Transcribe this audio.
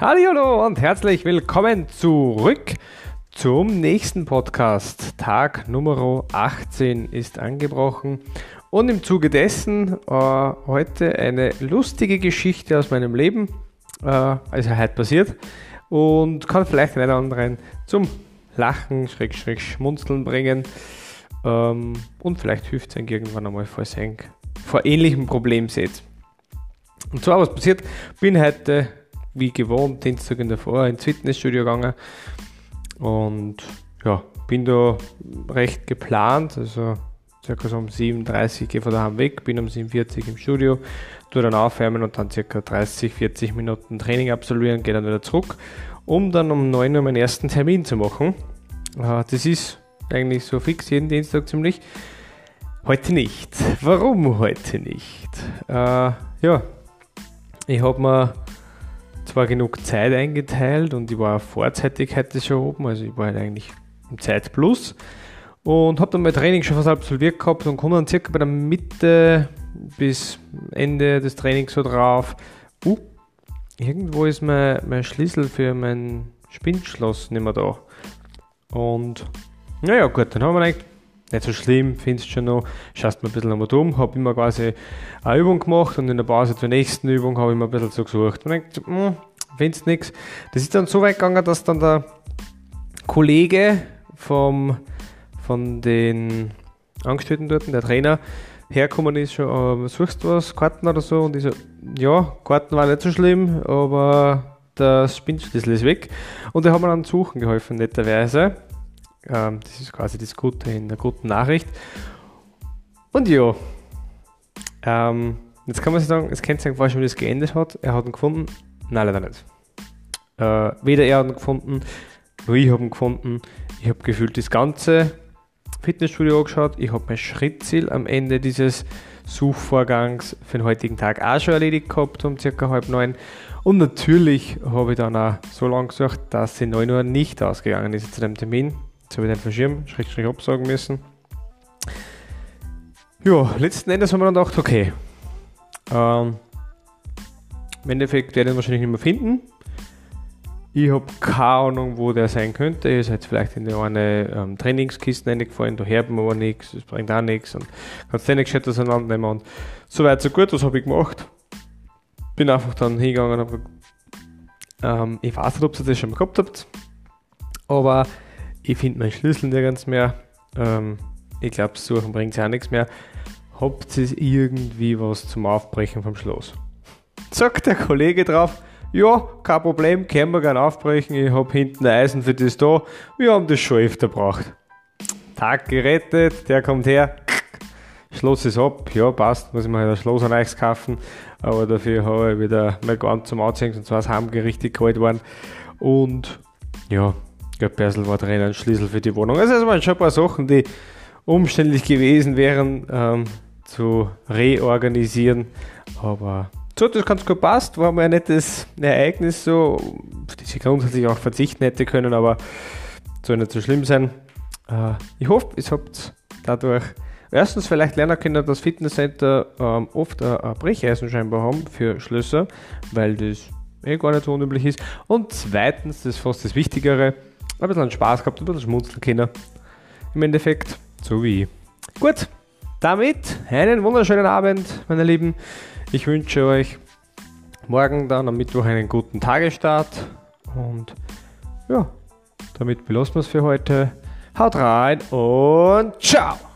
Hallo und herzlich willkommen zurück zum nächsten Podcast. Tag Nummer 18 ist angebrochen und im Zuge dessen äh, heute eine lustige Geschichte aus meinem Leben, äh, also heute passiert und kann vielleicht einen anderen zum Lachen, Schräg, Schräg, Schmunzeln bringen ähm, und vielleicht hilft es ihnen irgendwann einmal, falls ihr vor ähnlichem Problem seht. Und zwar, was passiert? Bin heute wie gewohnt, Dienstag in der Vor ins Fitnessstudio gegangen und ja, bin da recht geplant, also circa so um 7.30 Uhr gehe von daheim weg, bin um 7.40 Uhr im Studio, tue dann aufwärmen und dann circa 30, 40 Minuten Training absolvieren, gehe dann wieder zurück, um dann um 9 Uhr meinen ersten Termin zu machen. Äh, das ist eigentlich so fix jeden Dienstag ziemlich. Heute nicht. Warum heute nicht? Äh, ja, ich habe mir zwar genug Zeit eingeteilt und ich war vorzeitig heute schon oben, also ich war halt eigentlich im Zeitplus und habe dann mein Training schon fast absolviert gehabt und komme dann circa bei der Mitte bis Ende des Trainings so drauf. Uh, irgendwo ist mein, mein Schlüssel für mein Spindschloss nicht mehr da. Und naja, gut, dann haben wir eigentlich nicht so schlimm, findest du schon noch, schaust mir ein bisschen nochmal dumm, habe immer quasi eine Übung gemacht und in der Pause zur nächsten Übung habe ich mir ein bisschen so gesucht und denkt, hm, findest nichts. Das ist dann so weit gegangen, dass dann der Kollege vom, von den Angestellten dort, der Trainer, hergekommen ist, schon, äh, suchst du was, Karten oder so? Und ich so, ja, Karten war nicht so schlimm, aber das Spinnschlüssel ist weg. Und da haben wir dann suchen geholfen, netterweise. Ähm, das ist quasi das Gute in der guten Nachricht. Und ja, ähm, jetzt kann man sich sagen, es kennt sich vorstellen, wie das geendet hat. Er hat ihn gefunden. Nein, leider nicht. Äh, weder er hat ihn gefunden, noch ich habe ihn gefunden. Ich habe gefühlt das ganze Fitnessstudio angeschaut. Ich habe mein Schrittziel am Ende dieses Suchvorgangs für den heutigen Tag auch schon erledigt gehabt, um circa halb neun. Und natürlich habe ich dann auch so lange gesucht, dass sie 9 Uhr nicht ausgegangen ist zu dem Termin. Jetzt habe ich den verschirmt, schräg, absagen müssen. Ja, letzten Endes haben wir dann gedacht, okay, ähm, im Endeffekt werde ich ihn wahrscheinlich nicht mehr finden. Ich habe keine Ahnung, wo der sein könnte. Ihr seid vielleicht in eine ähm, Trainingskiste reingefallen, da man aber nichts, das bringt auch nichts und kannst den gescheit auseinandernehmen. Und so weit, so gut, was habe ich gemacht? Bin einfach dann hingegangen und habe ähm, ich weiß nicht, ob ihr das schon mal gehabt habt, aber ich finde meinen Schlüssel nirgends mehr. Ähm, ich glaube, suchen bringt ja nichts mehr. Habt ihr irgendwie was zum Aufbrechen vom Schloss? Sagt der Kollege drauf, ja, kein Problem, können wir gerne aufbrechen. Ich habe hinten ein Eisen für das da. Wir haben das schon öfter gebraucht. Tag gerettet, der kommt her. Schloss ist ab, ja, passt, muss ich mir halt ein Schloss an euch kaufen. Aber dafür habe ich wieder mein Gant zum Anziehen, und zwar ist heimgerichtet geholt worden. Und ja, Geldbörsel war drin, ein Schlüssel für die Wohnung. Also es waren schon ein paar Sachen, die umständlich gewesen wären ähm, zu reorganisieren. Aber so hat das ganz gut passt, war mal ein nettes Ereignis, so, auf das ich grundsätzlich auch verzichten hätte können, aber soll nicht so schlimm sein. Äh, ich hoffe, ihr habt dadurch erstens vielleicht lernen können, dass Fitnesscenter ähm, oft ein Brecheisen scheinbar haben für Schlösser, weil das eh gar nicht so unüblich ist. Und zweitens, das ist fast das Wichtigere, ein bisschen Spaß gehabt, ein bisschen schmunzeln können. Im Endeffekt, so wie ich. Gut, damit einen wunderschönen Abend, meine Lieben. Ich wünsche euch morgen dann am Mittwoch einen guten Tagesstart und ja, damit belassen wir es für heute. Haut rein und ciao!